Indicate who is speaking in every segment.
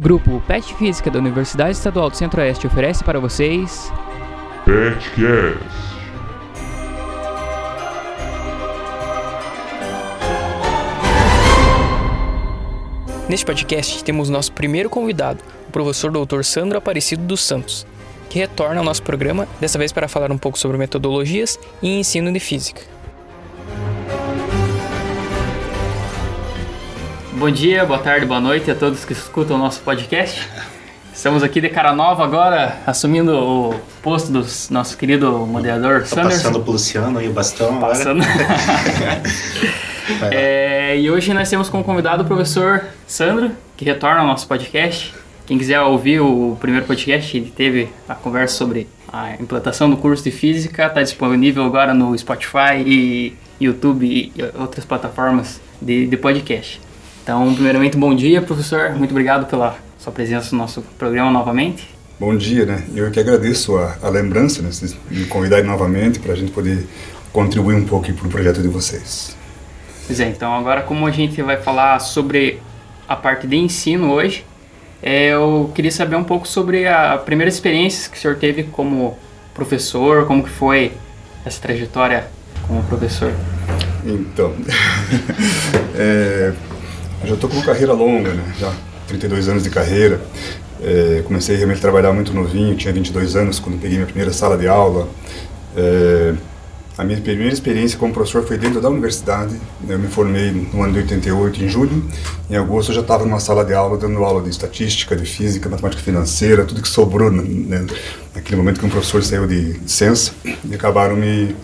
Speaker 1: Grupo PET Física da Universidade Estadual do Centro-Oeste oferece para vocês.
Speaker 2: Petcast.
Speaker 1: Neste podcast temos nosso primeiro convidado, o professor Dr. Sandro Aparecido dos Santos, que retorna ao nosso programa, dessa vez para falar um pouco sobre metodologias e ensino de física. Bom dia, boa tarde, boa noite a todos que escutam o nosso podcast. Estamos aqui de cara nova agora, assumindo o posto do nosso querido moderador
Speaker 3: Tô
Speaker 1: Sanders.
Speaker 3: passando pro Luciano aí o bastão
Speaker 1: Passando.
Speaker 3: agora.
Speaker 1: É, e hoje nós temos como convidado o professor Sandro, que retorna ao nosso podcast. Quem quiser ouvir o primeiro podcast, ele teve a conversa sobre a implantação do curso de física, está disponível agora no Spotify e YouTube e outras plataformas de, de podcast. Então, primeiramente, bom dia, professor. Muito obrigado pela sua presença no nosso programa novamente.
Speaker 4: Bom dia, né? Eu que agradeço a, a lembrança, né? Vocês me convidarem novamente para a gente poder contribuir um pouco para o projeto de vocês.
Speaker 1: Pois é, então agora como a gente vai falar sobre a parte de ensino hoje, é, eu queria saber um pouco sobre a primeira experiência que o senhor teve como professor, como que foi essa trajetória como professor.
Speaker 4: Então, é, eu já estou com uma carreira longa, né? Já 32 anos de carreira. É, comecei realmente a trabalhar muito novinho, tinha 22 anos quando peguei minha primeira sala de aula. É, a minha primeira experiência como professor foi dentro da universidade. Eu me formei no ano de 88, em julho. Em agosto eu já estava numa sala de aula, dando aula de estatística, de física, matemática financeira, tudo que sobrou né, naquele momento que um professor saiu de licença e acabaram me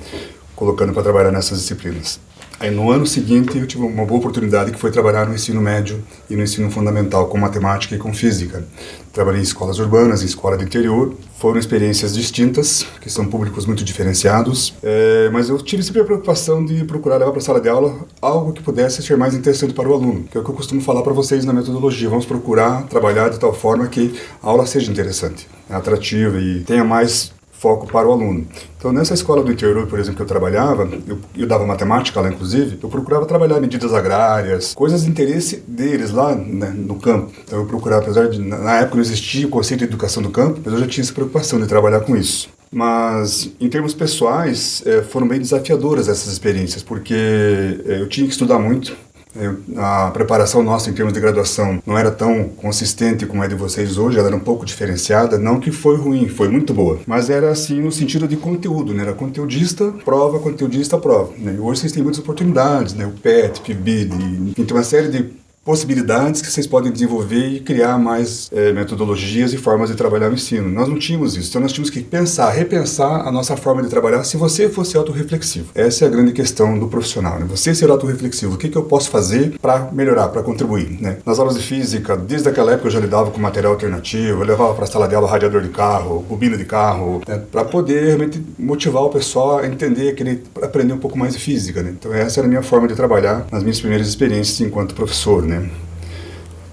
Speaker 4: colocando para trabalhar nessas disciplinas. Aí no ano seguinte eu tive uma boa oportunidade que foi trabalhar no ensino médio e no ensino fundamental com matemática e com física. Trabalhei em escolas urbanas, em escola de interior. Foram experiências distintas, que são públicos muito diferenciados. É, mas eu tive sempre a preocupação de procurar levar para a sala de aula algo que pudesse ser mais interessante para o aluno, que é o que eu costumo falar para vocês na metodologia. Vamos procurar trabalhar de tal forma que a aula seja interessante, atrativa e tenha mais foco para o aluno. Então, nessa escola do interior, por exemplo, que eu trabalhava, eu, eu dava matemática lá, inclusive, eu procurava trabalhar medidas agrárias, coisas de interesse deles lá né, no campo. Então, eu procurava, apesar de, na época não existia o conceito de educação do campo, mas eu já tinha essa preocupação de trabalhar com isso. Mas, em termos pessoais, eh, foram bem desafiadoras essas experiências, porque eh, eu tinha que estudar muito, eu, a preparação nossa em termos de graduação não era tão consistente como é de vocês hoje, ela era um pouco diferenciada, não que foi ruim, foi muito boa, mas era assim no sentido de conteúdo, né? Era conteudista, prova, conteudista, prova. Né? Hoje vocês têm muitas oportunidades, né? O PET, PIBID, tem uma série de possibilidades que vocês podem desenvolver e criar mais é, metodologias e formas de trabalhar o ensino. Nós não tínhamos isso, então nós tínhamos que pensar, repensar a nossa forma de trabalhar se você fosse autorreflexivo. Essa é a grande questão do profissional, né? Você ser autorreflexivo, o que, que eu posso fazer para melhorar, para contribuir, né? Nas aulas de física, desde aquela época eu já lidava com material alternativo, eu levava para a sala de aula radiador de carro, bobina de carro, né? para poder realmente motivar o pessoal a entender, aquele, aprender um pouco mais de física, né? Então essa era a minha forma de trabalhar nas minhas primeiras experiências enquanto professor, né?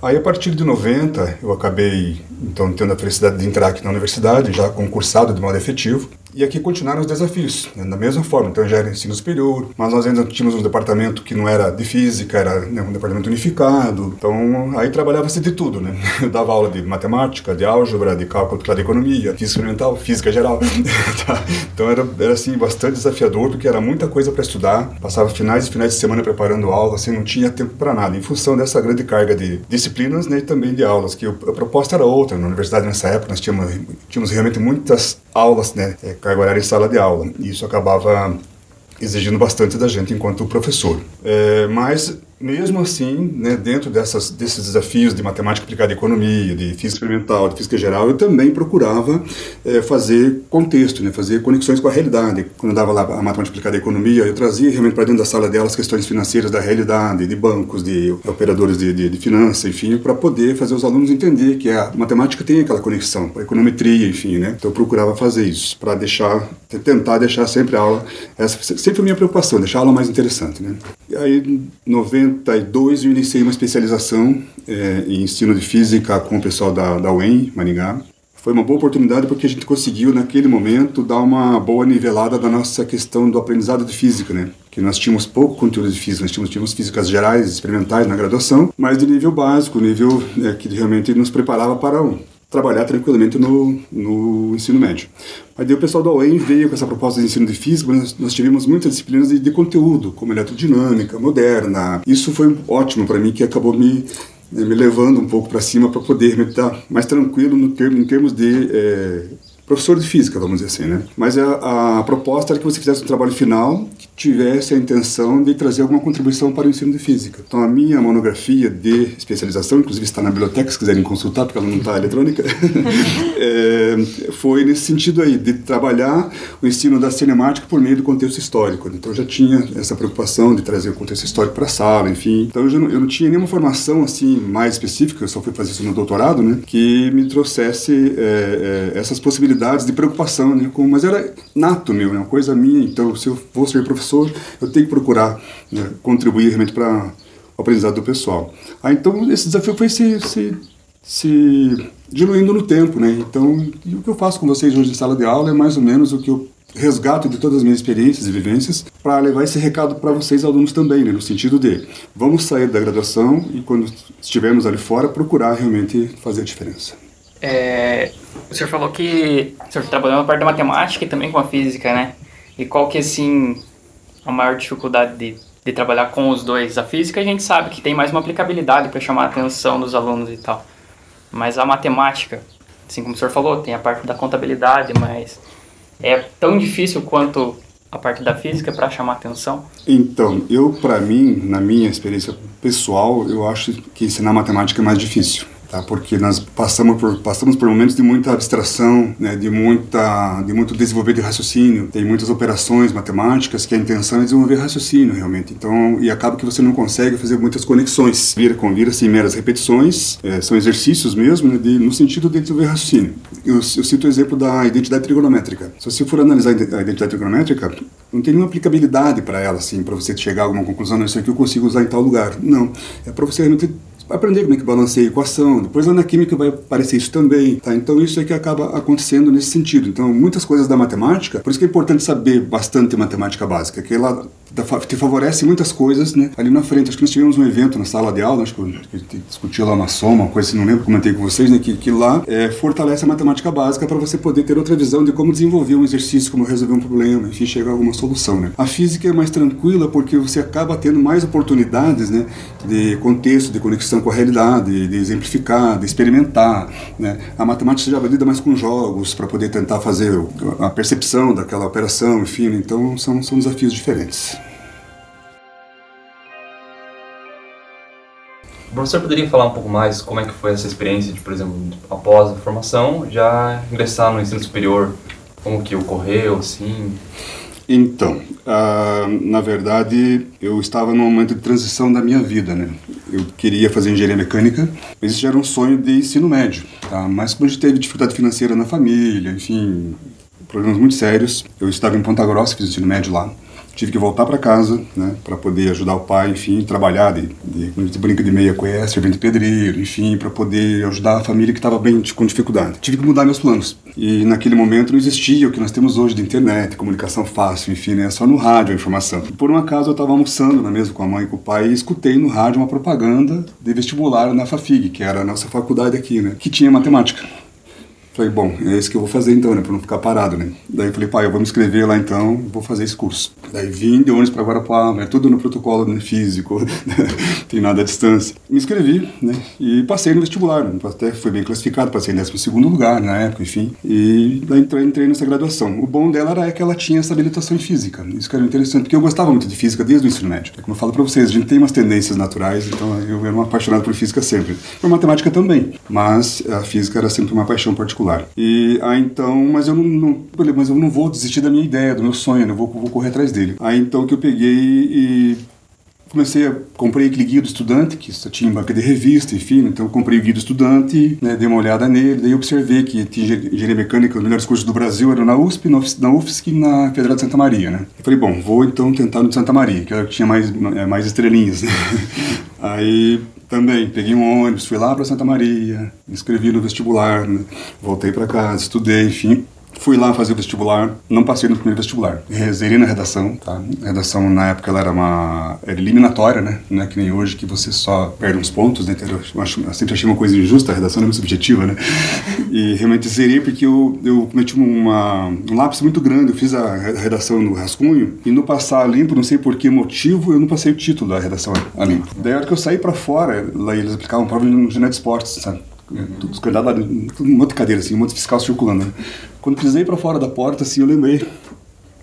Speaker 4: Aí, a partir de 90, eu acabei, então, tendo a felicidade de entrar aqui na universidade, já concursado de modo efetivo. E aqui continuaram os desafios, né, da mesma forma. Então, já era ensino superior, mas nós ainda tínhamos um departamento que não era de física, era né, um departamento unificado. Então, aí trabalhava-se de tudo, né? Eu dava aula de matemática, de álgebra, de cálculo de economia, física experimental, física geral. Tá? então, era, era, assim, bastante desafiador, porque era muita coisa para estudar. Passava finais e finais de semana preparando aula, assim, não tinha tempo para nada, em função dessa grande carga de disciplinas né, e também de aulas, que a proposta era outra. Na universidade, nessa época, nós tínhamos, tínhamos realmente muitas aulas, né? Carga horária em sala de aula. Isso acabava exigindo bastante da gente enquanto professor. É, mas mesmo assim, né, dentro dessas, desses desafios de matemática aplicada à economia, de física experimental, de física geral, eu também procurava é, fazer contexto, né, fazer conexões com a realidade. Quando eu dava lá a matemática aplicada à economia, eu trazia realmente para dentro da sala dela as questões financeiras da realidade, de bancos, de operadores de, de, de finanças, enfim, para poder fazer os alunos entender que a matemática tem aquela conexão, a econometria, enfim, né. Então eu procurava fazer isso, para deixar, tentar deixar sempre a aula, essa sempre a minha preocupação, deixar a aula mais interessante, né. E aí, 90 92 eu iniciei uma especialização é, em ensino de física com o pessoal da, da UEM, Maringá. foi uma boa oportunidade porque a gente conseguiu, naquele momento, dar uma boa nivelada da nossa questão do aprendizado de física, né? Que nós tínhamos pouco conteúdo de física, nós tínhamos, tínhamos físicas gerais, experimentais na graduação, mas de nível básico, nível é, que realmente nos preparava para um, trabalhar tranquilamente no, no ensino médio. Aí daí o pessoal da UEM veio com essa proposta de ensino de física, nós, nós tivemos muitas disciplinas de, de conteúdo, como eletrodinâmica, moderna. Isso foi ótimo para mim, que acabou me né, me levando um pouco para cima para poder me estar mais tranquilo no termo, em termos de é, professor de física, vamos dizer assim, né? Mas a, a, proposta era que você fizesse um trabalho final que tivesse a intenção de trazer alguma contribuição para o ensino de física. Então a minha monografia de especialização, inclusive está na biblioteca, se quiserem consultar, porque ela não está eletrônica, é, foi nesse sentido aí, de trabalhar o ensino da cinemática por meio do contexto histórico. Então eu já tinha essa preocupação de trazer o contexto histórico para a sala, enfim. Então eu, não, eu não tinha nenhuma formação assim mais específica, eu só fui fazer isso no doutorado, né? Que me trouxesse é, é, essas possibilidades de preocupação, né? Com, mas era nato meu, né? Uma coisa minha. Então, se eu vou ser professor, eu tenho que procurar né? contribuir realmente para o aprendizado do pessoal. Ah, então esse desafio foi se, se, se diluindo no tempo, né? Então, o que eu faço com vocês hoje em sala de aula é mais ou menos o que eu resgato de todas as minhas experiências e vivências para levar esse recado para vocês alunos também, né? no sentido de vamos sair da graduação e quando estivermos ali fora procurar realmente fazer a diferença.
Speaker 1: É, o senhor falou que o senhor trabalhou na parte da matemática e também com a física, né? E qual que, assim, a maior dificuldade de, de trabalhar com os dois? A física a gente sabe que tem mais uma aplicabilidade para chamar a atenção dos alunos e tal. Mas a matemática, assim como o senhor falou, tem a parte da contabilidade, mas é tão difícil quanto a parte da física para chamar atenção?
Speaker 4: Então, eu, para mim, na minha experiência pessoal, eu acho que ensinar matemática é mais difícil tá? Porque nós passamos por passamos por momentos de muita abstração, né? De muita de muito desenvolver de raciocínio. Tem muitas operações matemáticas que a intenção é desenvolver raciocínio realmente. Então e acaba que você não consegue fazer muitas conexões. Vira com vira assim meras repetições, é, são exercícios mesmo, né? De, no sentido de desenvolver raciocínio. Eu, eu cito o exemplo da identidade trigonométrica. Se você for analisar a identidade trigonométrica, não tem nenhuma aplicabilidade para ela, assim, para você chegar a alguma conclusão, não, isso aqui eu consigo usar em tal lugar. Não. É para você realmente aprender como é que balanceia a equação. Depois lá na química vai aparecer isso também, tá? Então isso é que acaba acontecendo nesse sentido. Então muitas coisas da matemática, por isso que é importante saber bastante matemática básica, que ela te favorece muitas coisas, né? Ali na frente, acho que nós tivemos um evento na sala de aula, acho que a gente discutiu lá uma soma, uma coisa assim, não lembro, comentei com vocês, né? Que, que lá é, fortalece a matemática básica para você poder ter outra visão de como desenvolver um exercício, como resolver um problema, enfim, chegar a alguma solução, né? A física é mais tranquila porque você acaba tendo mais oportunidades, né? De contexto, de conexão com a realidade, de exemplificar, de experimentar, né? A matemática já lida mais com jogos para poder tentar fazer a percepção daquela operação, enfim, né? então são, são desafios diferentes.
Speaker 3: O professor poderia falar um pouco mais como é que foi essa experiência de, por exemplo, após a formação, já ingressar no ensino superior, como que ocorreu, assim?
Speaker 4: Então, uh, na verdade, eu estava num momento de transição da minha vida, né? Eu queria fazer engenharia mecânica, mas isso já era um sonho de ensino médio, tá? Mas como a gente teve dificuldade financeira na família, enfim, problemas muito sérios, eu estava em Ponta Grossa, fiz ensino médio lá tive que voltar para casa, né, para poder ajudar o pai, enfim, trabalhar de, de, de brinca de meia com servente pedreiro, enfim, para poder ajudar a família que estava bem com dificuldade. Tive que mudar meus planos. E naquele momento não existia o que nós temos hoje de internet, comunicação fácil, enfim, né, só no rádio a informação. Por um acaso eu estava almoçando na mesa com a mãe e com o pai e escutei no rádio uma propaganda de vestibular na FAFIG, que era a nossa faculdade aqui, né, que tinha matemática. Falei, bom, é isso que eu vou fazer então, né, para não ficar parado, né. Daí falei, pai, eu vou me inscrever lá então, vou fazer esse curso. Daí vim de ônibus para Guarapuava, é tudo no protocolo né, físico, tem nada à distância. Me inscrevi, né, e passei no vestibular, né, até foi bem classificado, passei em 12 segundo lugar na época, enfim. E daí entrei, entrei nessa graduação. O bom dela era que ela tinha essa habilitação em física, isso que era interessante, porque eu gostava muito de física desde o ensino médio. Como eu falo para vocês, a gente tem umas tendências naturais, então eu era um apaixonado por física sempre. Por matemática também, mas a física era sempre uma paixão particular. E aí então, mas eu não, não mas eu não vou desistir da minha ideia, do meu sonho, né? eu vou, vou correr atrás dele. Aí então que eu peguei e comecei a comprei aquele guia do estudante que só tinha banca de revista enfim então comprei o guia do estudante né, dei uma olhada nele daí observei que tinha engenharia mecânica os melhores cursos do Brasil eram na USP na UFSC e na Federal de Santa Maria né eu falei bom vou então tentar no de Santa Maria que tinha mais é, mais estrelinhas né? aí Também, peguei um ônibus, fui lá para Santa Maria, me inscrevi no vestibular, né? voltei para casa, estudei, enfim. Fui lá fazer o vestibular, não passei no primeiro vestibular. Zerei na redação, tá? A redação na época ela era uma era eliminatória, né? Não é que nem hoje que você só perde uns pontos, né? Eu, acho, eu sempre achei uma coisa injusta, a redação é muito subjetiva, né? E realmente zerei porque eu, eu cometi uma, um lápis muito grande. Eu fiz a redação no rascunho e no passar limpo, não sei por que motivo, eu não passei o título da redação a limpo. Daí a hora que eu saí para fora, lá eles aplicavam prova no Genet de Esportes, sabe? Os candidatos, um monte de cadeira assim, um monte de fiscal circulando, né? Quando pisei para fora da porta, assim, eu lembrei.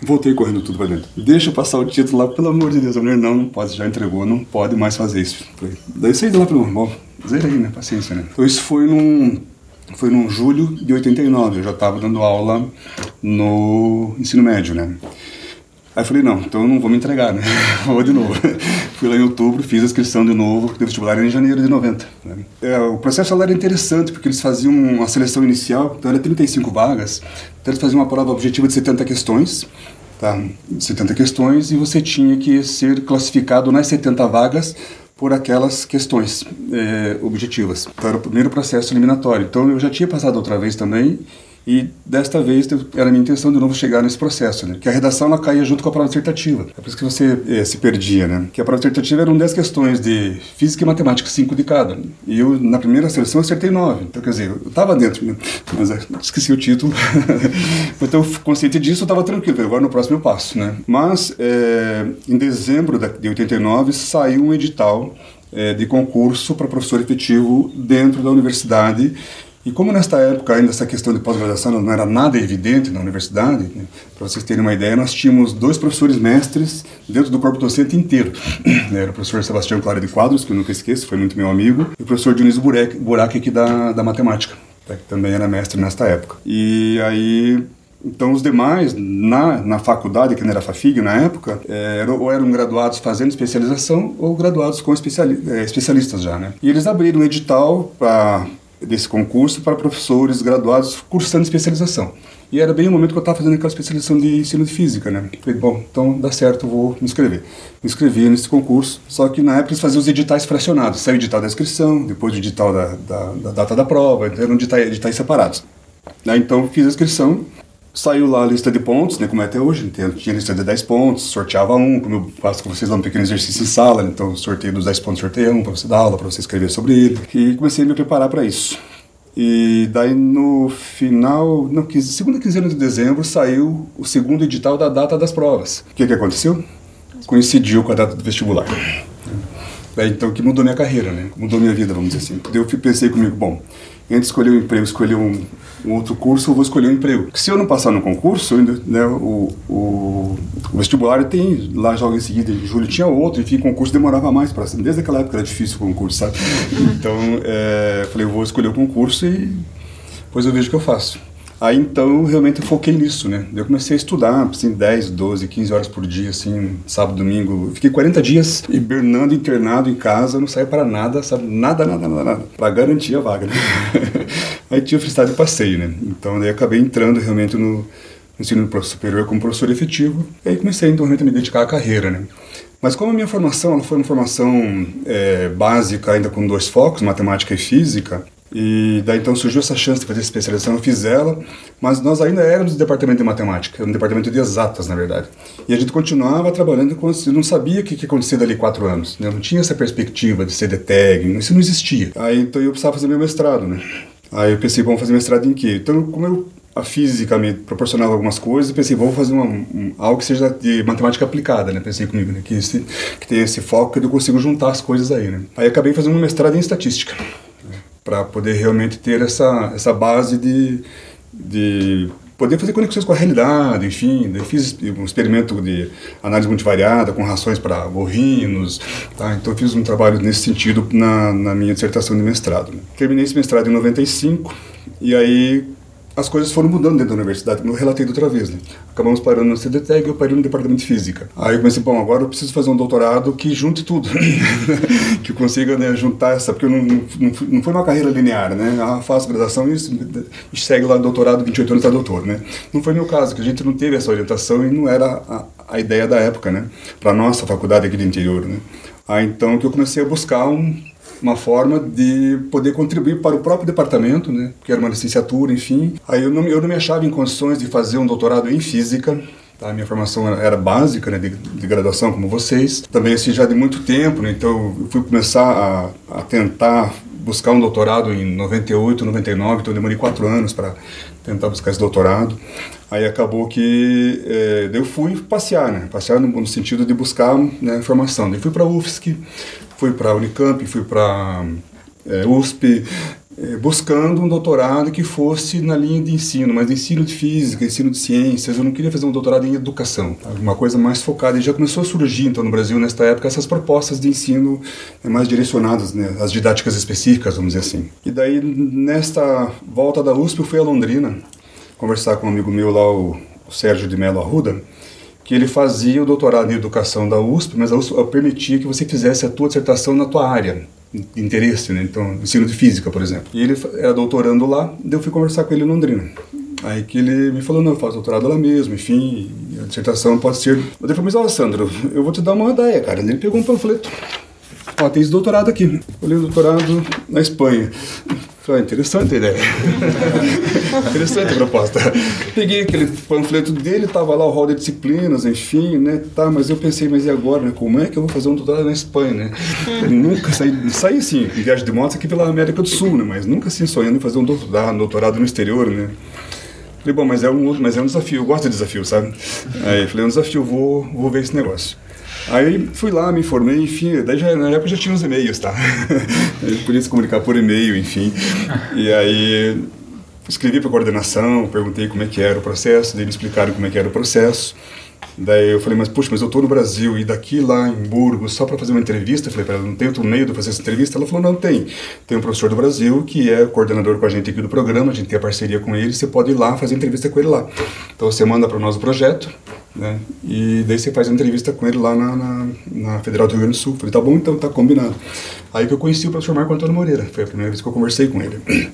Speaker 4: Voltei correndo tudo para dentro. Deixa eu passar o título lá, pelo amor de Deus. A mulher, não, não pode, já entregou, não pode mais fazer isso. Daí saí de lá pelo, bom, zerei, né, paciência, né. Então isso foi num, foi num julho de 89, eu já estava dando aula no ensino médio, né. Aí eu falei, não, então eu não vou me entregar, né? vou de novo. Fui lá em outubro, fiz a inscrição de novo, do vestibular em janeiro de 90. Né? É, o processo era interessante, porque eles faziam uma seleção inicial, então era 35 vagas, então eles faziam uma prova objetiva de 70 questões, tá? 70 questões, e você tinha que ser classificado nas 70 vagas por aquelas questões é, objetivas. Então era o primeiro processo eliminatório. Então eu já tinha passado outra vez também, e desta vez era a minha intenção de novo chegar nesse processo, né? Que a redação ela caía junto com a prova dissertativa. É por isso que você é, se perdia, né? Que a prova dissertativa eram 10 questões de física e matemática, 5 de cada. E eu, na primeira seleção, acertei 9. Então, quer dizer, eu estava dentro, né? mas é, esqueci o título. então, consciente disso, eu estava tranquilo. Agora, no próximo eu passo, né? Mas, é, em dezembro de 89, saiu um edital de concurso para professor efetivo dentro da universidade e como nesta época ainda essa questão de pós-graduação não era nada evidente na universidade, né, para vocês terem uma ideia, nós tínhamos dois professores mestres dentro do corpo docente inteiro. Era o professor Sebastião Clara de Quadros, que eu nunca esqueço, foi muito meu amigo, e o professor Dionísio Burac, aqui da, da matemática, tá, que também era mestre nesta época. E aí então, os demais, na, na faculdade, que não era FAFIG na época, é, eram, ou eram graduados fazendo especialização ou graduados com especiali é, especialistas já, né? E eles abriram um edital para desse concurso para professores graduados cursando especialização. E era bem o momento que eu estava fazendo aquela especialização de ensino de física, né? Falei, bom, então dá certo, vou me inscrever. Me inscrevi nesse concurso, só que na época eles faziam os editais fracionados. Saiu o edital da inscrição, depois o edital da, da, da data da prova, então eram editais, editais separados. Aí, então fiz a inscrição, Saiu lá a lista de pontos, né, como é até hoje, tinha lista de 10 pontos, sorteava um, como eu faço com vocês lá um pequeno exercício em sala, então sorteio dos 10 pontos, sorteia um para você dar aula, para você escrever sobre ele. E comecei a me preparar para isso. E daí no final, no segunda quinzena de dezembro, saiu o segundo edital da data das provas. O que, que aconteceu? Coincidiu com a data do vestibular. Daí então que mudou minha carreira, né? Mudou minha vida, vamos dizer assim. Eu pensei comigo, bom, de escolher um emprego, escolher um, um outro curso, eu vou escolher um emprego. Se eu não passar no concurso, né, o, o, o, vestibular tem, lá joga em seguida, em julho tinha outro, enfim, o concurso demorava mais para Desde aquela época era difícil o concurso, sabe? Então, é, falei, eu vou escolher o concurso e depois eu vejo o que eu faço. Aí então realmente eu foquei nisso, né? Eu comecei a estudar, assim, 10, 12, 15 horas por dia, assim, sábado, domingo. Fiquei 40 dias hibernando, internado em casa, não saí para nada, sabe? Nada, nada, nada, nada. Para garantir a vaga, né? Aí tinha felicidade de passeio, né? Então daí acabei entrando realmente no ensino superior como professor efetivo. E aí comecei então realmente a me dedicar à carreira, né? Mas como a minha formação ela foi uma formação é, básica, ainda com dois focos, matemática e física, e daí então surgiu essa chance de fazer especialização, eu fiz ela, mas nós ainda éramos do departamento de matemática, no departamento de exatas, na verdade. E a gente continuava trabalhando com eu não sabia o que ia acontecer dali quatro anos, né? eu não tinha essa perspectiva de ser DTEG, isso não existia. Aí então eu precisava fazer meu mestrado, né? Aí eu pensei, vamos fazer mestrado em quê? Então, como eu, a física me proporcionava algumas coisas, eu pensei, vamos fazer uma, um, algo que seja de matemática aplicada, né? Pensei comigo, né? Que, esse, que tem esse foco que eu consigo juntar as coisas aí, né? Aí acabei fazendo um mestrado em estatística? Para poder realmente ter essa, essa base de, de poder fazer conexões com a realidade, enfim. Daí fiz um experimento de análise multivariada com rações para bovinos, tá? Então fiz um trabalho nesse sentido na, na minha dissertação de mestrado. Né? Terminei esse mestrado em 95 e aí as coisas foram mudando dentro da universidade, como eu relatei da outra vez, né? Acabamos parando no CDTEG eu parei no departamento de física. Aí eu pensei, bom, agora eu preciso fazer um doutorado que junte tudo, que consiga né, juntar essa, porque não, não, não foi uma carreira linear, né? Ah, faço graduação e segue lá doutorado, 28 anos está doutor, né? Não foi meu caso, que a gente não teve essa orientação e não era a, a ideia da época, né? Para nossa faculdade aqui do interior, né? Aí então que eu comecei a buscar um uma forma de poder contribuir para o próprio departamento, né, que era uma licenciatura, enfim. Aí eu não, eu não me achava em condições de fazer um doutorado em física, Tá? Minha formação era básica, né, de, de, graduação, como vocês. Também assim, já de muito tempo, né, então eu fui começar a, a tentar buscar um doutorado em 98, 99, então eu demorei quatro anos para tentar buscar esse doutorado. Aí acabou que é, eu fui passear, né? Passear no, no sentido de buscar né, informação. Daí fui para a UFSC, fui para a Unicamp, fui para é, USP, é, buscando um doutorado que fosse na linha de ensino, mas de ensino de física, ensino de ciências. Eu não queria fazer um doutorado em educação, tá? uma coisa mais focada. E já começou a surgir, então, no Brasil, nesta época, essas propostas de ensino né, mais direcionadas né, às didáticas específicas, vamos dizer assim. E daí, nesta volta da USP, eu fui a Londrina conversar com um amigo meu lá, o Sérgio de Mello Arruda, que ele fazia o doutorado em educação da USP, mas a USP permitia que você fizesse a tua dissertação na tua área de interesse, né? Então, ensino de física, por exemplo. E ele era doutorando lá, daí eu fui conversar com ele em Londrina. Aí que ele me falou, não, eu faço doutorado lá mesmo, enfim, a dissertação pode ser... Eu falei, mas ó, Sandro, eu vou te dar uma ideia, cara. Ele pegou um panfleto. Ó, tem esse doutorado aqui. Eu li o doutorado na Espanha. Falei, interessante a ideia. interessante a proposta. Peguei aquele panfleto dele, tava lá o rol de disciplinas, enfim, né? Tá, mas eu pensei, mas e agora, né? Como é que eu vou fazer um doutorado na Espanha, né? Nunca saí, saí sim, em viagem de moto aqui pela América do Sul, né? Mas nunca assim sonhando em fazer um doutorado, um doutorado no exterior, né? Falei, bom, mas é um, mas é um desafio, eu gosto de desafio, sabe? Aí falei, é um desafio, vou, vou ver esse negócio. Aí fui lá, me informei, enfim, daí já, na época já tinha os e-mails, tá? A gente podia se comunicar por e-mail, enfim. E aí escrevi para coordenação, perguntei como é que era o processo, daí me explicaram como é que era o processo. Daí eu falei, mas puxa, mas eu estou no Brasil e daqui lá em Burgos só para fazer uma entrevista. Eu falei para ela, não tem outro meio de fazer essa entrevista? Ela falou, não tem. Tem um professor do Brasil que é coordenador com a gente aqui do programa, a gente tem a parceria com ele, você pode ir lá fazer entrevista com ele lá. Então você manda para nós o projeto, né? E daí você faz a entrevista com ele lá na, na, na, Federal do Rio Grande do Sul. Falei, tá bom, então tá combinado. Aí que eu conheci o professor Marco Antônio Moreira, foi a primeira vez que eu conversei com ele.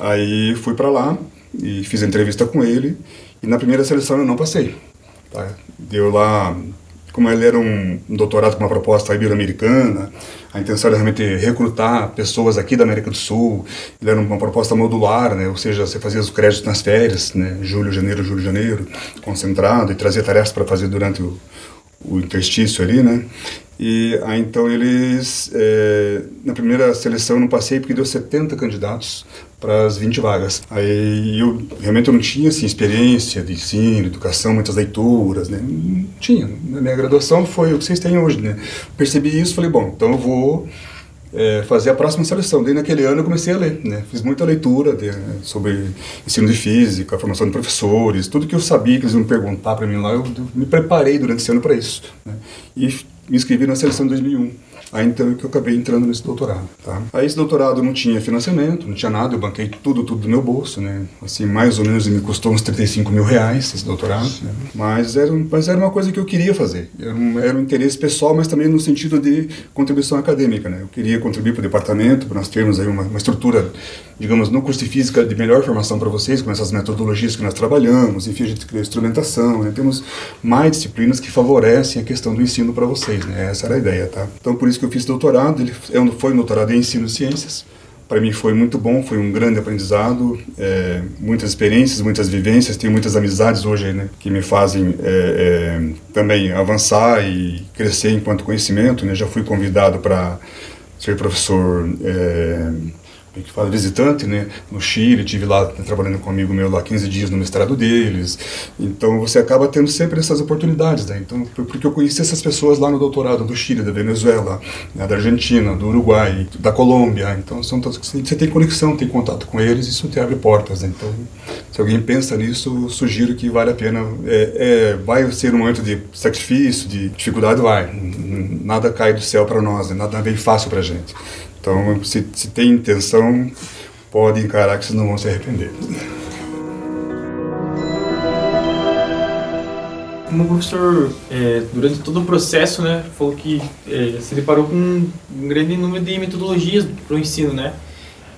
Speaker 4: Aí fui para lá e fiz a entrevista com ele, e na primeira seleção eu não passei. Tá? Deu lá, como ele era um, doutorado com uma proposta ibero-americana, a intenção era realmente recrutar pessoas aqui da América do Sul, ele era uma proposta modular, né? ou seja, você fazia os créditos nas férias, né? julho, janeiro, julho, janeiro, concentrado, e trazia tarefas para fazer durante o, o interstício ali, né? E aí então eles, é, na primeira seleção eu não passei porque deu 70 candidatos para as 20 vagas. Aí eu realmente eu não tinha assim, experiência de ensino, educação, muitas leituras, né? Não tinha. Na minha graduação foi o que vocês têm hoje, né? Percebi isso, falei, bom, então eu vou é, fazer a próxima seleção. Daí naquele ano eu comecei a ler, né? Fiz muita leitura de, né, sobre ensino de física, formação de professores, tudo que eu sabia que eles iam perguntar para mim lá, eu, eu, me preparei durante esse ano para isso. Né? E me inscrevi na seleção de 2001. Aí então que eu acabei entrando nesse doutorado, tá? Aí esse doutorado não tinha financiamento, não tinha nada, eu banquei tudo, tudo do meu bolso, né? Assim, mais ou menos me custou uns 35 mil reais esse doutorado, né? Mas era, mas era uma coisa que eu queria fazer. Era um, era um interesse pessoal, mas também no sentido de contribuição acadêmica, né? Eu queria contribuir para o departamento, para nós termos aí uma, uma estrutura, digamos, no curso de física de melhor formação para vocês, com essas metodologias que nós trabalhamos, enfim, a gente cria instrumentação, né? Temos mais disciplinas que favorecem a questão do ensino para vocês, né? Essa era a ideia, tá? Então, por isso que eu fiz doutorado, ele foi um doutorado em ensino ciências. Para mim foi muito bom, foi um grande aprendizado, é, muitas experiências, muitas vivências, tenho muitas amizades hoje né, que me fazem é, é, também avançar e crescer enquanto conhecimento. Né? Já fui convidado para ser professor é, que fala visitante, né, no Chile, tive lá trabalhando com um amigo meu lá 15 dias no mestrado deles. Então você acaba tendo sempre essas oportunidades, né? Então, porque eu conheci essas pessoas lá no doutorado do Chile, da Venezuela, né, da Argentina, do Uruguai, da Colômbia. Então são todos você tem conexão, tem contato com eles, isso te abre portas. Né? Então, se alguém pensa nisso, sugiro que vale a pena. É, é, vai ser um momento de sacrifício, de dificuldade, vai. Nada cai do céu para nós, né? nada vem fácil para gente. Então, se, se tem intenção, pode encarar que vocês não vão se arrepender.
Speaker 5: Como o professor, é, durante todo o processo, né, falou que é, se deparou com um grande número de metodologias para o ensino, né?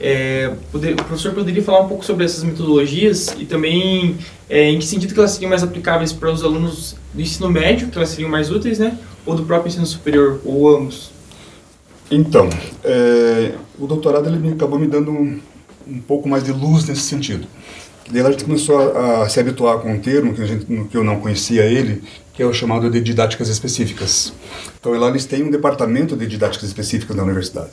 Speaker 5: É, poder, o professor poderia falar um pouco sobre essas metodologias e também é, em que sentido que elas seriam mais aplicáveis para os alunos do ensino médio, que elas seriam mais úteis, né? Ou do próprio ensino superior, ou ambos?
Speaker 4: Então, é, o doutorado ele acabou me dando um, um pouco mais de luz nesse sentido. Daí a gente começou a, a, se habituar com um termo que, gente, que eu não conhecia ele, que é o chamado de didáticas específicas. Então lá eles têm um departamento de didáticas específicas na universidade.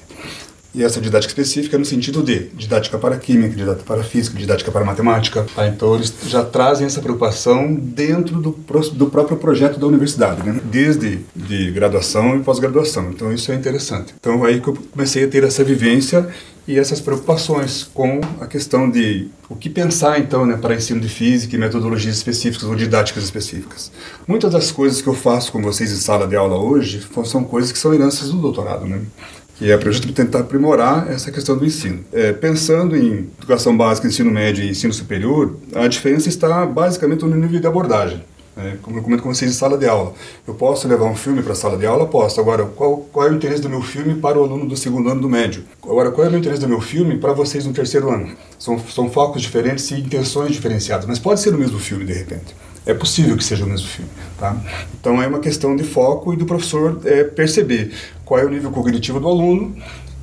Speaker 4: E essa didática específica é no sentido de didática para química, didática para física, didática para matemática. Tá? Então eles já trazem essa preocupação dentro do, do próprio projeto da universidade, né? desde de graduação e pós-graduação. Então isso é interessante. Então aí que eu comecei a ter essa vivência e essas preocupações com a questão de o que pensar então né, para ensino de física e metodologias específicas ou didáticas específicas. Muitas das coisas que eu faço com vocês em sala de aula hoje são coisas que são heranças do doutorado, né? Que é para a gente tentar aprimorar essa questão do ensino. É, pensando em educação básica, ensino médio e ensino superior, a diferença está basicamente no nível de abordagem. É, como eu comento com vocês em sala de aula. Eu posso levar um filme para a sala de aula? Posso. Agora, qual, qual é o interesse do meu filme para o aluno do segundo ano do médio? Agora, qual é o interesse do meu filme para vocês no terceiro ano? São, são focos diferentes e intenções diferenciadas, mas pode ser o mesmo filme de repente. É possível que seja o mesmo filme. Tá? Então é uma questão de foco e do professor é, perceber qual é o nível cognitivo do aluno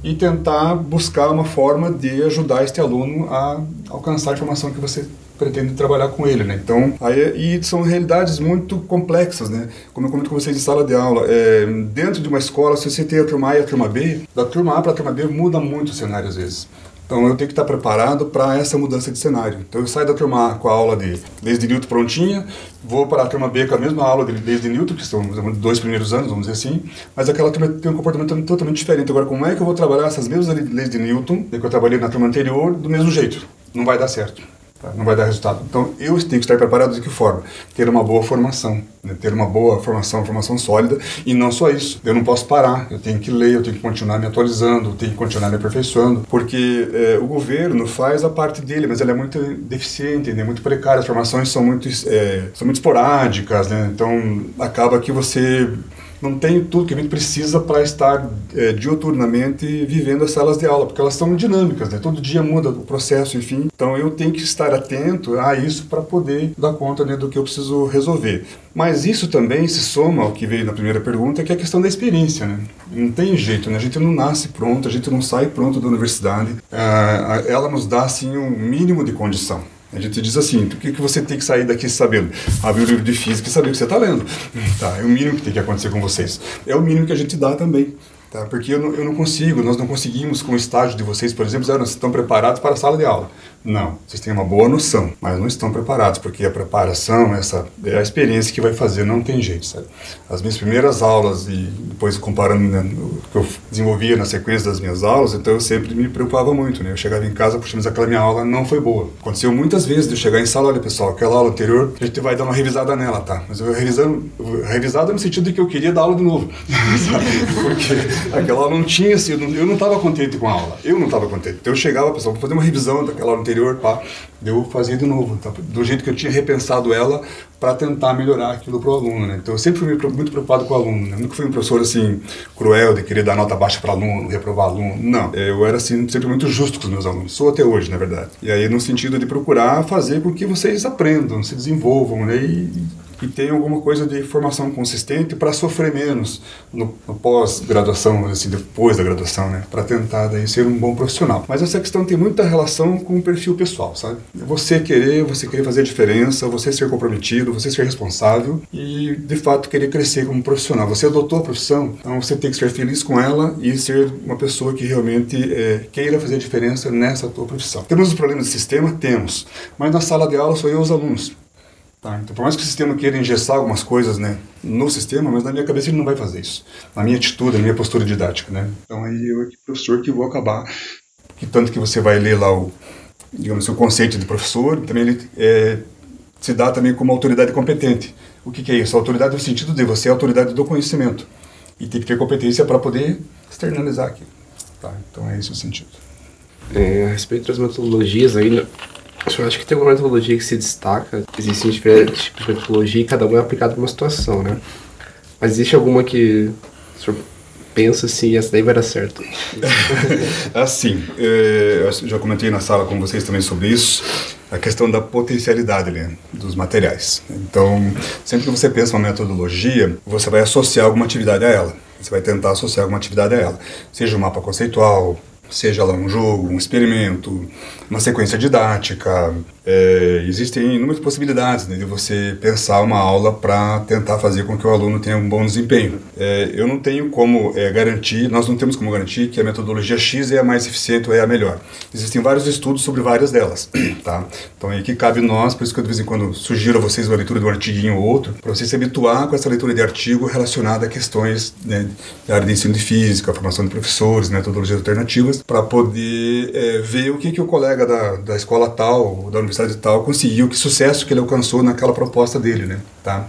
Speaker 4: e tentar buscar uma forma de ajudar este aluno a alcançar a informação que você pretende trabalhar com ele, né? Então, aí, e são realidades muito complexas, né? Como eu comento com vocês em sala de aula, é, dentro de uma escola, se você tem a turma A e a turma B, da turma A para a turma B muda muito o cenário às vezes. Então eu tenho que estar preparado para essa mudança de cenário. Então eu saio da turma A com a aula de desde Newton prontinha, vou para a turma B com a mesma aula de desde Newton, que são os dois primeiros anos, vamos dizer assim, mas aquela turma tem um comportamento totalmente diferente. Agora, como é que eu vou trabalhar essas mesmas leis de Newton, que eu trabalhei na turma anterior, do mesmo jeito? Não vai dar certo. Tá? Não vai dar resultado. Então, eu tenho que estar preparado de que forma? Ter uma boa formação, né? ter uma boa formação, formação sólida, e não só isso. Eu não posso parar, eu tenho que ler, eu tenho que continuar me atualizando, eu tenho que continuar me aperfeiçoando, porque é, o governo faz a parte dele, mas ela é muito deficiente, é muito precária, as formações são muito, é, são muito esporádicas, né? então acaba que você não tem tudo que a gente precisa para estar é, dioturnamente vivendo as salas de aula, porque elas são dinâmicas, né? todo dia muda o processo, enfim. Então eu tenho que estar atento a isso para poder dar conta né, do que eu preciso resolver. Mas isso também se soma ao que veio na primeira pergunta, que é a questão da experiência. Né? Não tem jeito, né? a gente não nasce pronto, a gente não sai pronto da universidade. Ah, ela nos dá assim, um mínimo de condição. A gente diz assim, o que, que você tem que sair daqui sabendo? Abrir o livro de física e saber o que você está lendo. Tá, é o mínimo que tem que acontecer com vocês. É o mínimo que a gente dá também. Tá? Porque eu não, eu não consigo, nós não conseguimos com o estágio de vocês, por exemplo, dizer, vocês estão preparados para a sala de aula. Não, vocês têm uma boa noção, mas não estão preparados, porque a preparação, essa é a experiência que vai fazer, não tem jeito, sabe? As minhas primeiras aulas e depois comparando né, o que eu desenvolvia na sequência das minhas aulas, então eu sempre me preocupava muito, né? Eu chegava em casa, puxa, mas aquela minha aula não foi boa. Aconteceu muitas vezes de eu chegar em sala, olha pessoal, aquela aula anterior, a gente vai dar uma revisada nela, tá? Mas eu revisando, revisada no sentido de que eu queria dar aula de novo, sabe? Porque aquela aula não tinha sido, eu não estava contente com a aula, eu não estava contente. Então eu chegava, pessoal, vou fazer uma revisão daquela aula anterior anterior, pá, eu fazia de novo, tá? do jeito que eu tinha repensado ela para tentar melhorar aquilo para o aluno, né? Então eu sempre fui muito preocupado com o aluno, né? nunca fui um professor assim cruel de querer dar nota baixa para aluno, reprovar aluno, não. Eu era assim sempre muito justo com os meus alunos, sou até hoje, na verdade. E aí no sentido de procurar fazer com que vocês aprendam, se desenvolvam, né? E, e tenham alguma coisa de formação consistente para sofrer menos no, no pós-graduação, assim, depois da graduação, né? Para tentar daí ser um bom profissional. Mas essa questão tem muita relação com o perfil pessoal, sabe? Você querer, você querer fazer diferença, você ser comprometido, você ser responsável e, de fato, querer crescer como profissional. Você adotou a profissão, então você tem que ser feliz com ela e ser uma pessoa que realmente é, queira fazer diferença nessa tua profissão. Temos os problemas de sistema? Temos. Mas na sala de aula sou eu os alunos. Tá? Então, por mais que o sistema queira engessar algumas coisas né, no sistema, mas na minha cabeça ele não vai fazer isso. Na minha atitude, na minha postura didática. Né? Então, aí eu, professor, que vou acabar. Que tanto que você vai ler lá o, digamos, o conceito de professor, também ele é, se dá também como autoridade competente. O que, que é isso? Autoridade no sentido de você é a autoridade do conhecimento. E tem que ter competência para poder externalizar aquilo. Tá? Então, é esse o sentido.
Speaker 6: É, a respeito das metodologias aí, né? Eu acho que tem uma metodologia que se destaca. Existem diferentes tipos de metodologia e cada uma é aplicada para uma situação, né? Mas existe alguma que o senhor pensa assim, essa daí vai dar certo?
Speaker 4: assim, eu já comentei na sala com vocês também sobre isso, a questão da potencialidade né, dos materiais. Então, sempre que você pensa uma metodologia, você vai associar alguma atividade a ela. Você vai tentar associar alguma atividade a ela, seja um mapa conceitual, seja lá um jogo, um experimento, uma sequência didática. É, existem inúmeras possibilidades né, de você pensar uma aula para tentar fazer com que o aluno tenha um bom desempenho. É, eu não tenho como é, garantir, nós não temos como garantir que a metodologia X é a mais eficiente ou é a melhor. Existem vários estudos sobre várias delas. Tá? Então aí que cabe nós, por isso que eu de vez em quando sugiro a vocês uma leitura de um artiguinho ou outro, para você se habituar com essa leitura de artigo relacionada a questões né, da área de ensino de física, formação de professores, metodologias alternativas, para poder é, ver o que, que o colega da, da escola tal, da universidade tal, conseguiu, que sucesso que ele alcançou naquela proposta dele, né? Tá?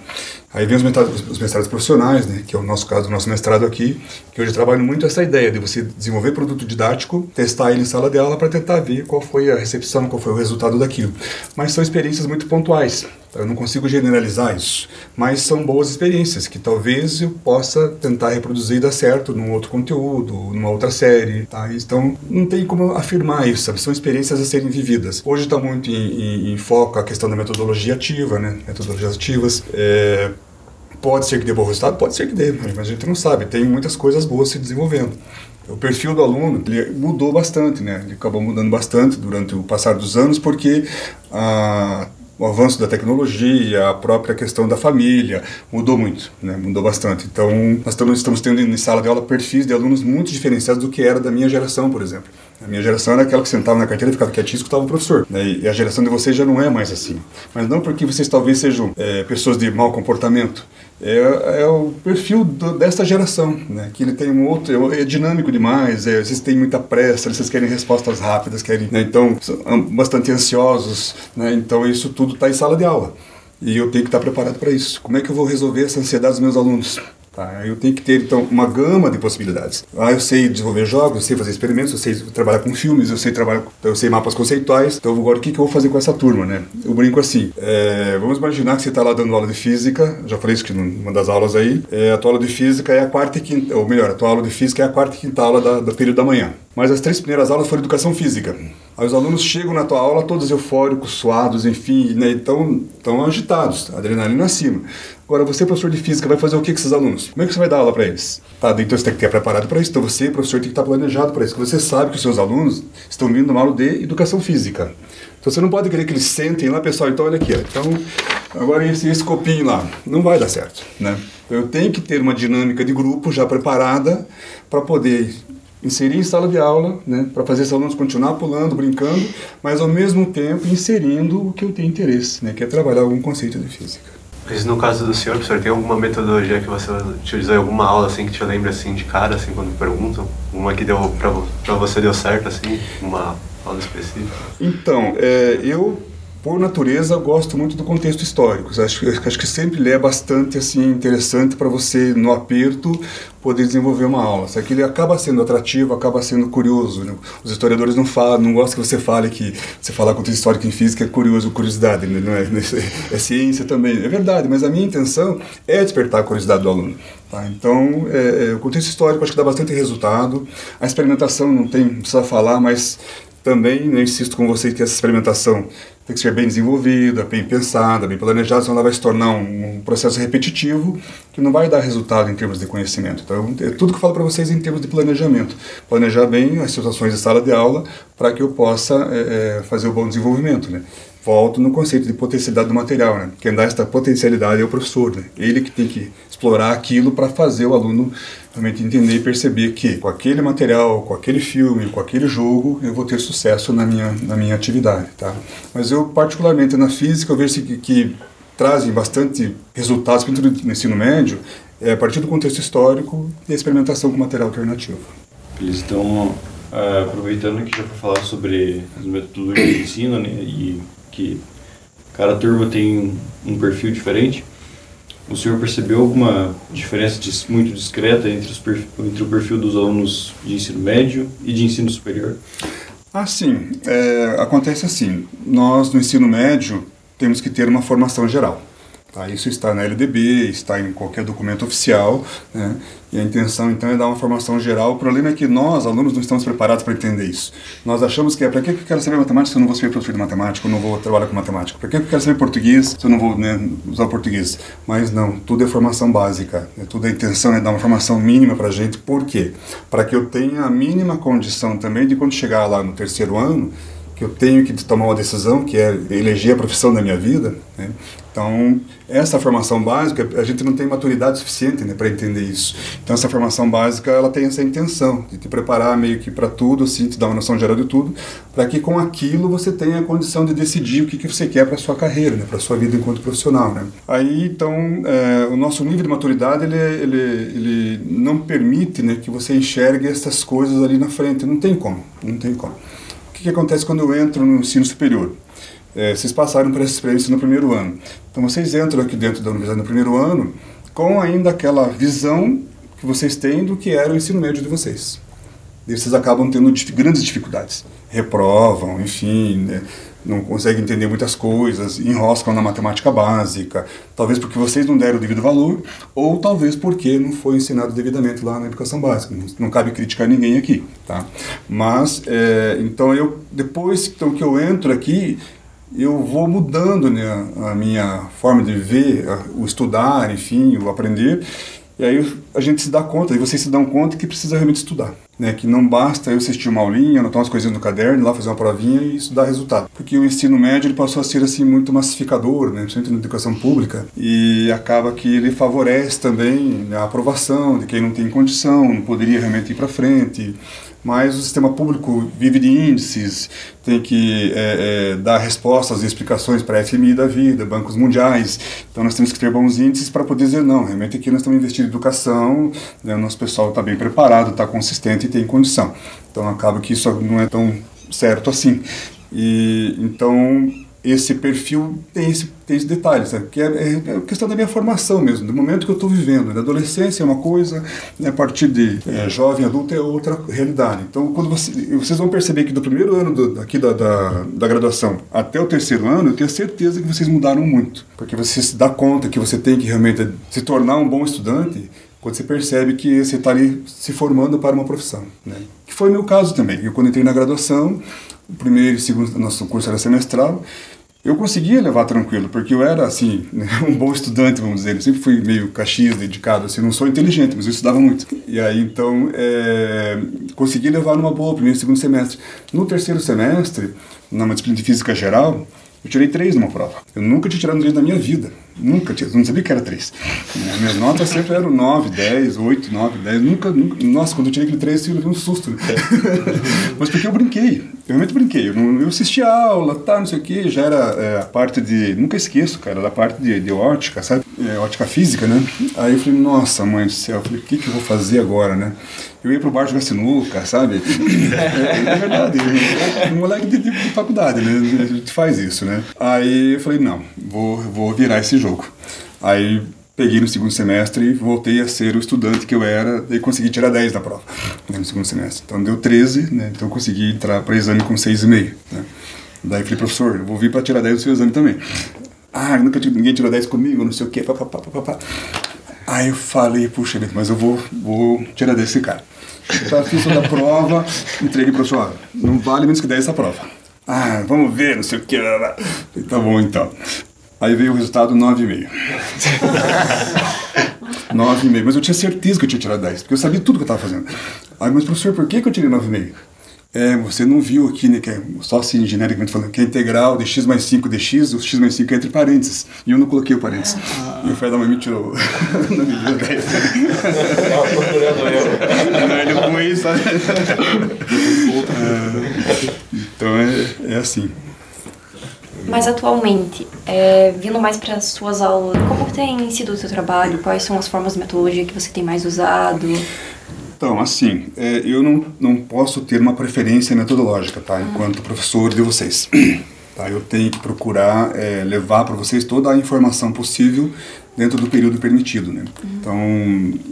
Speaker 4: Aí vem os mestrados, os mestrados profissionais, né, que é o nosso caso, o nosso mestrado aqui, que hoje trabalho muito essa ideia de você desenvolver produto didático, testar ele em sala de aula para tentar ver qual foi a recepção, qual foi o resultado daquilo. Mas são experiências muito pontuais. Tá? Eu não consigo generalizar isso, mas são boas experiências que talvez eu possa tentar reproduzir e dar certo num outro conteúdo, numa outra série. Tá? Então, não tem como afirmar isso, sabe? são experiências a serem vividas. Hoje está muito em, em, em, foco a questão da metodologia ativa, né? metodologias ativas. É, pode ser que dê bom resultado? Pode ser que dê, mas a gente não sabe. Tem muitas coisas boas se desenvolvendo. O perfil do aluno ele mudou bastante, né? Ele acabou mudando bastante durante o passar dos anos porque a o avanço da tecnologia, a própria questão da família, mudou muito, né? mudou bastante. Então, nós estamos, tendo em sala de aula perfis de alunos muito diferenciados do que era da minha geração, por exemplo. A minha geração era aquela que sentava na carteira, ficava quietinho e escutava o professor. Né? E a geração de vocês já não é mais assim. Mas não porque vocês talvez sejam é, pessoas de mau comportamento, é, é o perfil do, dessa geração, né? Que ele tem um outro, é, é dinâmico demais, é, vocês têm muita pressa, vocês querem respostas rápidas, querem, né? então são bastante ansiosos, né? Então isso tudo está em sala de aula e eu tenho que estar preparado para isso. Como é que eu vou resolver essa ansiedade dos meus alunos? Tá? Eu tenho que ter então uma gama de possibilidades. Ah, eu sei desenvolver jogos, eu sei fazer experimentos, eu sei trabalhar com filmes, eu sei trabalhar, eu sei mapas conceituais. Então agora o que, que eu vou fazer com essa turma, né? Eu brinco assim. É, vamos imaginar que você está lá dando aula de física. Já falei isso que numa das aulas aí. É, a tua aula de física é a quarta e quinta, ou melhor, a tua aula de física é a quarta e quinta aula da, do período da manhã. Mas as três primeiras aulas foram educação física. Aí os alunos chegam na tua aula todos eufóricos, suados, enfim, né, tão, tão agitados, adrenalina acima. Agora, você, professor de física, vai fazer o que com esses alunos? Como é que você vai dar aula para eles? Tá, então você tem que estar preparado para isso. Então você, professor, tem que estar planejado para isso. Porque você sabe que os seus alunos estão vindo numa aula de educação física. Então você não pode querer que eles sentem lá, pessoal, então olha aqui, ó. então agora esse, esse copinho lá, não vai dar certo, né? Então eu tenho que ter uma dinâmica de grupo já preparada para poder inserir em sala de aula, né, para fazer esses alunos continuar pulando, brincando, mas ao mesmo tempo inserindo o que eu tenho interesse, né, que é trabalhar algum conceito de física.
Speaker 6: Mas no caso do senhor, professor, tem alguma metodologia que você utilizou em alguma aula assim que te lembra assim de cara, assim, quando perguntam? Uma que deu para você deu certo, assim, uma aula específica?
Speaker 4: Então, é, eu por natureza, gosto muito do contexto histórico. Acho, acho que sempre é bastante assim interessante para você, no aperto, poder desenvolver uma aula. Só que ele acaba sendo atrativo, acaba sendo curioso. Né? Os historiadores não falam, não gostam que você fale que você falar contexto histórico em física é curioso, curiosidade, né? não é, é, é ciência também. É verdade, mas a minha intenção é despertar a curiosidade do aluno. Tá? Então, é, é, o contexto histórico acho que dá bastante resultado. A experimentação não tem, não precisa falar, mas também né, insisto com vocês que essa experimentação tem que ser bem desenvolvida, bem pensada, bem planejada, senão ela vai se tornar um, processo repetitivo que não vai dar resultado em termos de conhecimento. Então, é tudo que eu falo para vocês em termos de planejamento. Planejar bem as situações de sala de aula para que eu possa é, é, fazer o bom desenvolvimento. Né? Volto no conceito de potencialidade do material. Né? Quem dá essa potencialidade é o professor. Né? Ele que tem que explorar aquilo para fazer o aluno realmente entender e perceber que com aquele material, com aquele filme, com aquele jogo, eu vou ter sucesso na minha, na minha atividade, tá? Mas eu, particularmente na física, eu vejo que, que trazem bastante resultados, principalmente no ensino médio, é, a partir do contexto histórico e a experimentação com material alternativo.
Speaker 7: Eles estão é, aproveitando que já foi falar sobre as metodologias de ensino, né, e que cada turma tem um perfil diferente. O senhor percebeu alguma diferença muito discreta entre, os entre o perfil dos alunos de ensino médio e de ensino superior?
Speaker 4: Ah, sim. É, acontece assim. Nós, no ensino médio, temos que ter uma formação geral. Tá? Isso está na LDB, está em qualquer documento oficial, né? e a intenção então é dar uma formação geral. O problema é que nós, alunos, não estamos preparados para entender isso. Nós achamos que é para que eu quero saber matemática se eu não vou ser professor de matemática, eu não vou trabalhar com matemática? Para que eu quero saber português se eu não vou né, usar português? Mas não, tudo é formação básica, né? tudo a intenção é dar uma formação mínima para a gente. Por quê? Para que eu tenha a mínima condição também de quando chegar lá no terceiro ano, que eu tenho que tomar uma decisão, que é eleger a profissão da minha vida. Né? Então, essa formação básica, a gente não tem maturidade suficiente né, para entender isso. Então, essa formação básica, ela tem essa intenção de te preparar meio que para tudo, assim, te dar uma noção geral de tudo, para que com aquilo você tenha a condição de decidir o que, que você quer para sua carreira, né, para sua vida enquanto profissional. Né? Aí, então, é, o nosso nível de maturidade, ele, ele, ele não permite né, que você enxergue essas coisas ali na frente. Não tem como, não tem como que acontece quando eu entro no ensino superior? É, vocês passaram por essa experiência no primeiro ano. Então vocês entram aqui dentro da universidade no primeiro ano com ainda aquela visão que vocês têm do que era o ensino médio de vocês. E vocês acabam tendo grandes dificuldades. Reprovam, enfim, né? Não conseguem entender muitas coisas, enroscam na matemática básica, talvez porque vocês não deram o devido valor, ou talvez porque não foi ensinado devidamente lá na educação básica. Não, não cabe criticar ninguém aqui, tá? Mas, é, então eu, depois então, que eu entro aqui, eu vou mudando né, a minha forma de ver, o estudar, enfim, o aprender, e aí a gente se dá conta, e vocês se dão conta que precisa realmente estudar. Né? Que não basta eu assistir uma aulinha, anotar umas coisinhas no caderno, lá fazer uma provinha e isso dá resultado. Porque o ensino médio ele passou a ser assim muito massificador, né? principalmente na educação pública, e acaba que ele favorece também a aprovação de quem não tem condição, não poderia realmente ir para frente mas o sistema público vive de índices, tem que é, é, dar respostas e explicações para a FMI da vida, bancos mundiais. Então nós temos que ter bons índices para poder dizer não, realmente aqui nós estamos investindo em educação, né, o nosso pessoal está bem preparado, está consistente e tem condição. Então acaba que isso não é tão certo assim. E então esse perfil tem esse, tem esse detalhe, sabe? que é, é, é questão da minha formação mesmo, do momento que eu estou vivendo. Na adolescência é uma coisa, né, a partir de é, jovem, adulto é outra realidade. Então, quando você, vocês vão perceber que do primeiro ano do, aqui da, da, da, graduação até o terceiro ano, eu tenho certeza que vocês mudaram muito, porque você se dá conta que você tem que realmente se tornar um bom estudante quando você percebe que você está ali se formando para uma profissão. Né? Que foi meu caso também. Eu, quando entrei na graduação, o primeiro e segundo, nosso curso era semestral, eu conseguia levar tranquilo, porque eu era, assim, um bom estudante, vamos dizer. Eu sempre fui meio caxias, dedicado, assim, não sou inteligente, mas eu estudava muito. E aí, então, é, consegui levar numa boa, primeiro e segundo semestre. No terceiro semestre, numa disciplina de física geral, eu tirei três numa prova. Eu nunca tinha tirado três na minha vida. Nunca tinha, não sabia que era três. Minhas notas sempre eram 9, 10, 8, 9, 10. Nunca, nunca nossa, quando eu tirei aquele três, eu levei um susto. Né? Mas porque eu brinquei. Eu realmente brinquei. Eu, eu assistia a aula, tá, não sei o quê. Já era é, a parte de. Nunca esqueço, cara, da parte de, de ótica, sabe? É, ótica física, né? Aí eu falei, nossa, mãe do céu. Eu falei, o que, que eu vou fazer agora, né? Eu ia pro bar jogar sinuca, sabe? É, é verdade, um moleque de, de, de, faculdade, né? A gente faz isso, né? Aí eu falei, não, vou, vou virar esse jogo. Aí peguei no segundo semestre voltei a ser o estudante que eu era e consegui tirar 10 na prova né, no segundo semestre. Então deu 13, né? Então consegui entrar para exame com 6,5, né? Daí falei, professor, eu vou vir para tirar 10 no seu exame também. Ah, nunca ninguém tirou 10 comigo, não sei o quê, papapá, papapá. Aí eu falei, puxa, mas eu vou, vou tirar desse cara. Então, fiz toda a prova, entreguei para o professor, não vale menos que 10 essa prova. Ah, vamos ver, não sei o que. Tá bom, então. Aí veio o resultado 9,5. 9,5. Mas eu tinha certeza que eu tinha tirado 10, porque eu sabia tudo que eu estava fazendo. Aí, mas professor, por que, que eu tirei 9,5? É, você não viu aqui, né, que é só assim genericamente falando, que é integral de x mais 5 dx, o x mais 5 é entre parênteses. E eu não coloquei o parênteses. Ah. E o Fred da mãe me tirou. não me deu 10. Estava procurando eu. Sabe? é, então é, é assim.
Speaker 8: Mas atualmente, é, vindo mais para as suas aulas, como tem sido o seu trabalho? Quais são as formas de metodologia que você tem mais usado?
Speaker 4: Então, assim, é, eu não, não posso ter uma preferência metodológica, tá? Enquanto professor de vocês. Tá? Eu tenho que procurar é, levar para vocês toda a informação possível dentro do período permitido, né? Então,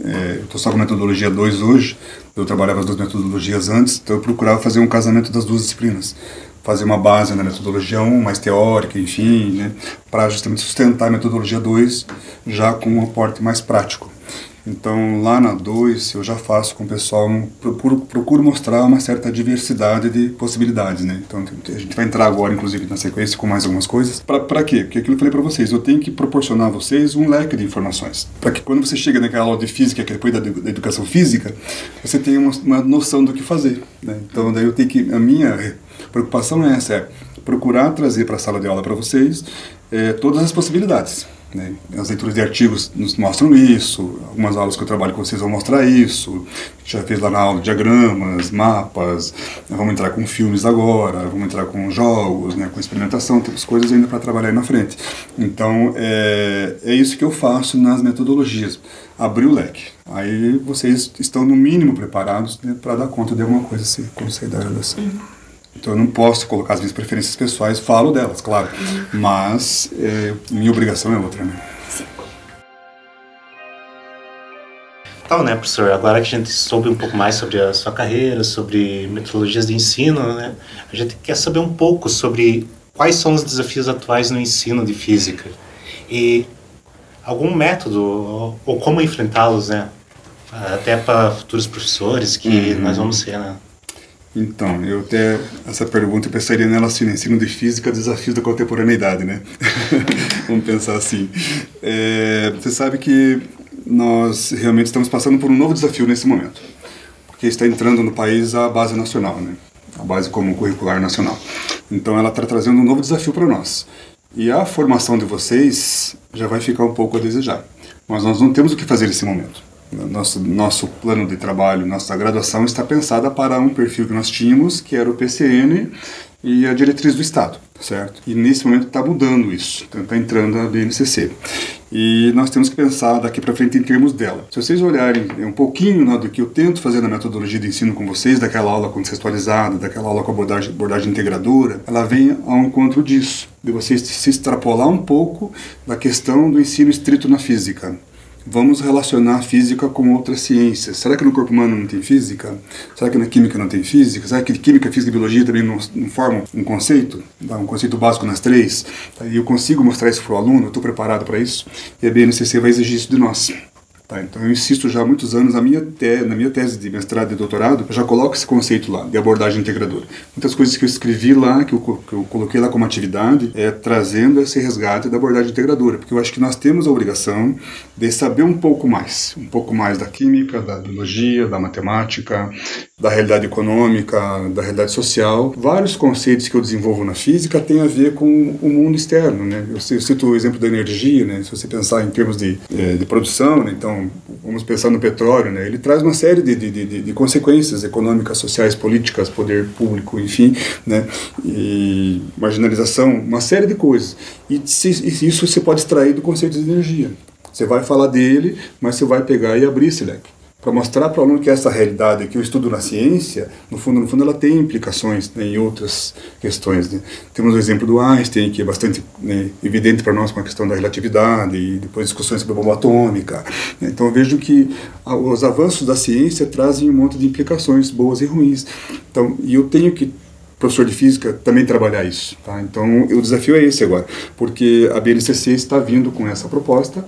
Speaker 4: é, eu estou só com metodologia 2 hoje, eu trabalhava as duas metodologias antes, então eu procurava fazer um casamento das duas disciplinas fazer uma base na metodologia 1, mais teórica, enfim, né, para justamente sustentar a metodologia 2 já com um aporte mais prático. Então, lá na 2, eu já faço com o pessoal, procuro, procuro mostrar uma certa diversidade de possibilidades, né? Então, a gente vai entrar agora, inclusive, na sequência com mais algumas coisas. Para quê? Porque aquilo que eu falei para vocês, eu tenho que proporcionar a vocês um leque de informações. Para que quando você chega naquela aula de física, que é depois da, da educação física, você tenha uma, uma noção do que fazer, né? Então, daí eu tenho que... A minha preocupação é essa, é procurar trazer para a sala de aula para vocês é, todas as possibilidades. Né? As leituras de artigos nos mostram isso, algumas aulas que eu trabalho com vocês vão mostrar isso. Já fez lá na aula diagramas, mapas, né? vamos entrar com filmes agora, vamos entrar com jogos, né? com experimentação, temos coisas ainda para trabalhar aí na frente. Então é, é isso que eu faço nas metodologias, abrir o leque. Aí vocês estão no mínimo preparados né, para dar conta de alguma coisa assim, quando sair da. Uhum. Então eu não posso colocar as minhas preferências pessoais, falo delas, claro, uhum. mas é, minha obrigação é outra, né? Sim.
Speaker 9: Então, né, professor, agora que a gente soube um pouco mais sobre a sua carreira, sobre metodologias de ensino, né, a gente quer saber um pouco sobre quais são os desafios atuais no ensino de física e algum método ou, ou como enfrentá-los, né, até para futuros professores que uhum. nós vamos ser, né?
Speaker 4: Então, eu até, essa pergunta eu pensaria nela assim, né? ensino de física, desafios da contemporaneidade, né? Vamos pensar assim. É, você sabe que nós realmente estamos passando por um novo desafio nesse momento, porque está entrando no país a base nacional, né? A base comum curricular nacional. Então, ela está trazendo um novo desafio para nós. E a formação de vocês já vai ficar um pouco a desejar. Mas nós não temos o que fazer nesse momento nosso, nosso plano de trabalho, nossa graduação está pensada para um perfil que nós tínhamos, que era o PCN e a diretriz do Estado, certo? E nesse momento está mudando isso, está então entrando a BNCC. E nós temos que pensar daqui para frente em termos dela. Se vocês olharem um pouquinho né, do que eu tento fazer na metodologia de ensino com vocês, daquela aula contextualizada, daquela aula com abordagem, abordagem integradora, ela vem ao encontro disso, de vocês se extrapolar um pouco da questão do ensino estrito na física vamos relacionar a física com outras ciências. Será que no corpo humano não tem física? Será que na química não tem física? Será que química, física e biologia também não, não formam um conceito? Um conceito básico nas três? E eu consigo mostrar isso para o aluno, estou preparado para isso? E a BNCC vai exigir isso de nós. Tá, então eu insisto já há muitos anos, na minha, te, na minha tese de mestrado e doutorado, eu já coloco esse conceito lá, de abordagem integradora. Muitas coisas que eu escrevi lá, que eu, que eu coloquei lá como atividade, é trazendo esse resgate da abordagem integradora, porque eu acho que nós temos a obrigação de saber um pouco mais, um pouco mais da química, da biologia, da matemática, da realidade econômica, da realidade social. Vários conceitos que eu desenvolvo na física têm a ver com o mundo externo, né? Eu cito o exemplo da energia, né? Se você pensar em termos de, eh, de produção, né? então vamos pensar no petróleo, né? Ele traz uma série de, de, de, de consequências econômicas, sociais, políticas, poder público, enfim, né? E marginalização, uma série de coisas. E se, isso você pode extrair do conceito de energia. Você vai falar dele, mas você vai pegar e abrir esse leque para mostrar para o aluno que essa realidade que eu estudo na ciência, no fundo, no fundo, ela tem implicações né, em outras questões. Né? Temos o exemplo do Einstein, que é bastante né, evidente para nós com a questão da relatividade, e depois discussões sobre a bomba atômica. Né? Então eu vejo que os avanços da ciência trazem um monte de implicações boas e ruins. Então, e eu tenho que professor de física também trabalhar isso, tá? Então, o desafio é esse agora, porque a BNCC está vindo com essa proposta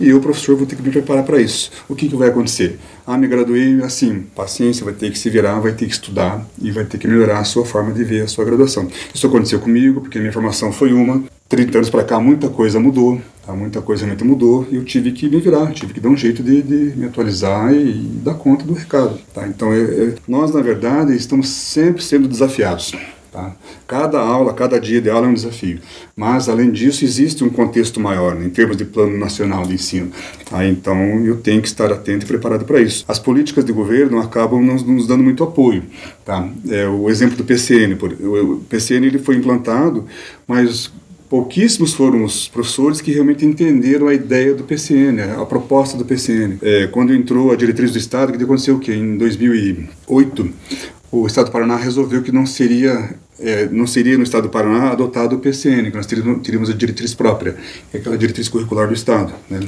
Speaker 4: e eu, professor, vou ter que me preparar para isso. O que, que vai acontecer? Ah, me graduei assim, paciência, vai ter que se virar, vai ter que estudar e vai ter que melhorar a sua forma de ver a sua graduação. Isso aconteceu comigo, porque a minha formação foi uma. 30 anos para cá, muita coisa mudou, tá? muita coisa realmente mudou e eu tive que me virar, tive que dar um jeito de, de me atualizar e, e, dar conta do recado. Tá? Então, é, é, nós, na verdade, estamos sempre sendo desafiados. Tá? Cada aula, cada dia de aula é um desafio. Mas, além disso, existe um contexto maior, né, em termos de plano nacional de ensino. Tá? Então, eu tenho que estar atento e preparado para isso. As políticas de governo acabam nos, nos dando muito apoio. Tá? É, o exemplo do PCN. Por, o PCN ele foi implantado, mas pouquíssimos foram os professores que realmente entenderam a ideia do PCN, a proposta do PCN. É, quando entrou a diretriz do Estado, que aconteceu o quê? Em 2008, o Estado do Paraná resolveu que não seria é, não seria no Estado do Paraná adotado o PCN, que nós teríamos, teríamos a diretriz própria, que é aquela diretriz curricular do Estado, né,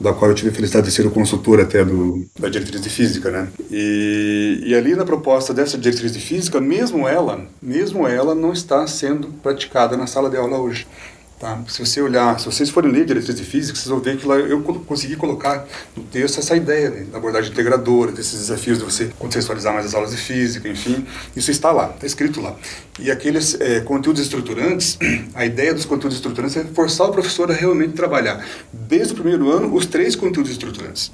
Speaker 4: da qual eu tive a felicidade de ser o consultor até do, da diretriz de física, né. E, e ali na proposta dessa diretriz de física, mesmo ela, mesmo ela não está sendo praticada na sala de aula hoje. Tá? Se você olhar, se vocês forem ler diretriz de física, vocês vão ver que lá eu consegui colocar no texto essa ideia né, da abordagem integradora, desses desafios de você contextualizar mais as aulas de física, enfim, isso está lá, está escrito lá. E aqueles é, conteúdos estruturantes, a ideia dos conteúdos estruturantes é forçar o professor a realmente trabalhar, desde o primeiro ano, os três conteúdos estruturantes.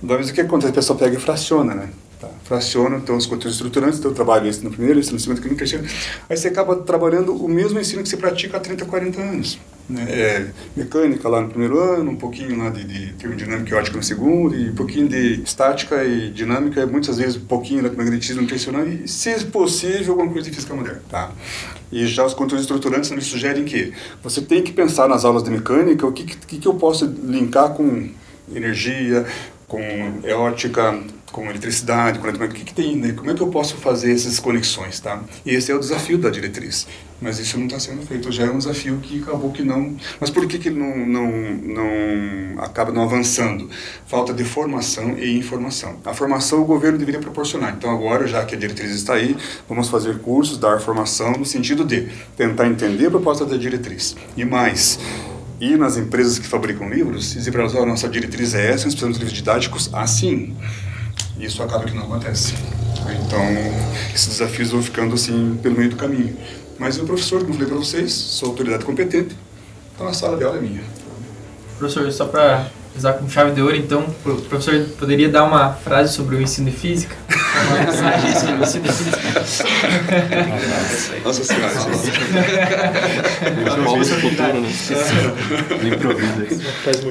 Speaker 4: Da o que acontece? A pessoa pega e fraciona, né? Tá? Fraciona, então, os conteúdos estruturantes, então eu trabalho isso no primeiro, isso no segundo, terceiro. Aí você acaba trabalhando o mesmo ensino que você pratica há 30, 40 anos. Né? É, mecânica lá no primeiro ano, um pouquinho lá de, de termodinâmica e ótica no segundo, e um pouquinho de estática e dinâmica, muitas vezes um pouquinho de magnetismo ano, e, se possível, alguma coisa de física moderna. Tá? E já os conteúdos estruturantes eles sugerem que você tem que pensar nas aulas de mecânica o que, que, que eu posso linkar com energia, com eótica, com eletricidade, com o que, que tem, né? Como é que eu posso fazer essas conexões, tá? E esse é o desafio da diretriz. Mas isso não está sendo feito, já é um desafio que acabou que não... Mas por que, que não, não, não acaba não avançando? Falta de formação e informação. A formação o governo deveria proporcionar. Então agora, já que a diretriz está aí, vamos fazer cursos, dar formação no sentido de tentar entender a proposta da diretriz. E mais ir nas empresas que fabricam livros e dizer para elas, oh, nossa diretriz é essa, nós precisamos de livros didáticos assim. Isso acaba que não acontece. Então, esses desafios vão ficando assim pelo meio do caminho. Mas eu, professor, como falei para vocês, sou autoridade competente, então a sala de aula é minha.
Speaker 5: Professor, só para usar como chave de ouro, então, o professor poderia dar uma frase sobre o ensino de física? Uma mensagem sobre o ensino de física?
Speaker 4: Nossa senhora.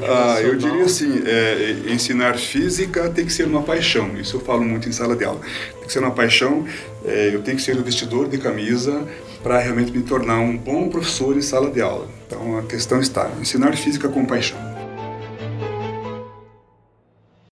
Speaker 4: Ah, eu diria assim, é, ensinar física tem que ser uma paixão. Isso eu falo muito em sala de aula. Tem que ser uma paixão. É, eu tenho que ser o vestidor de camisa para realmente me tornar um bom professor em sala de aula. Então a questão está ensinar física com paixão.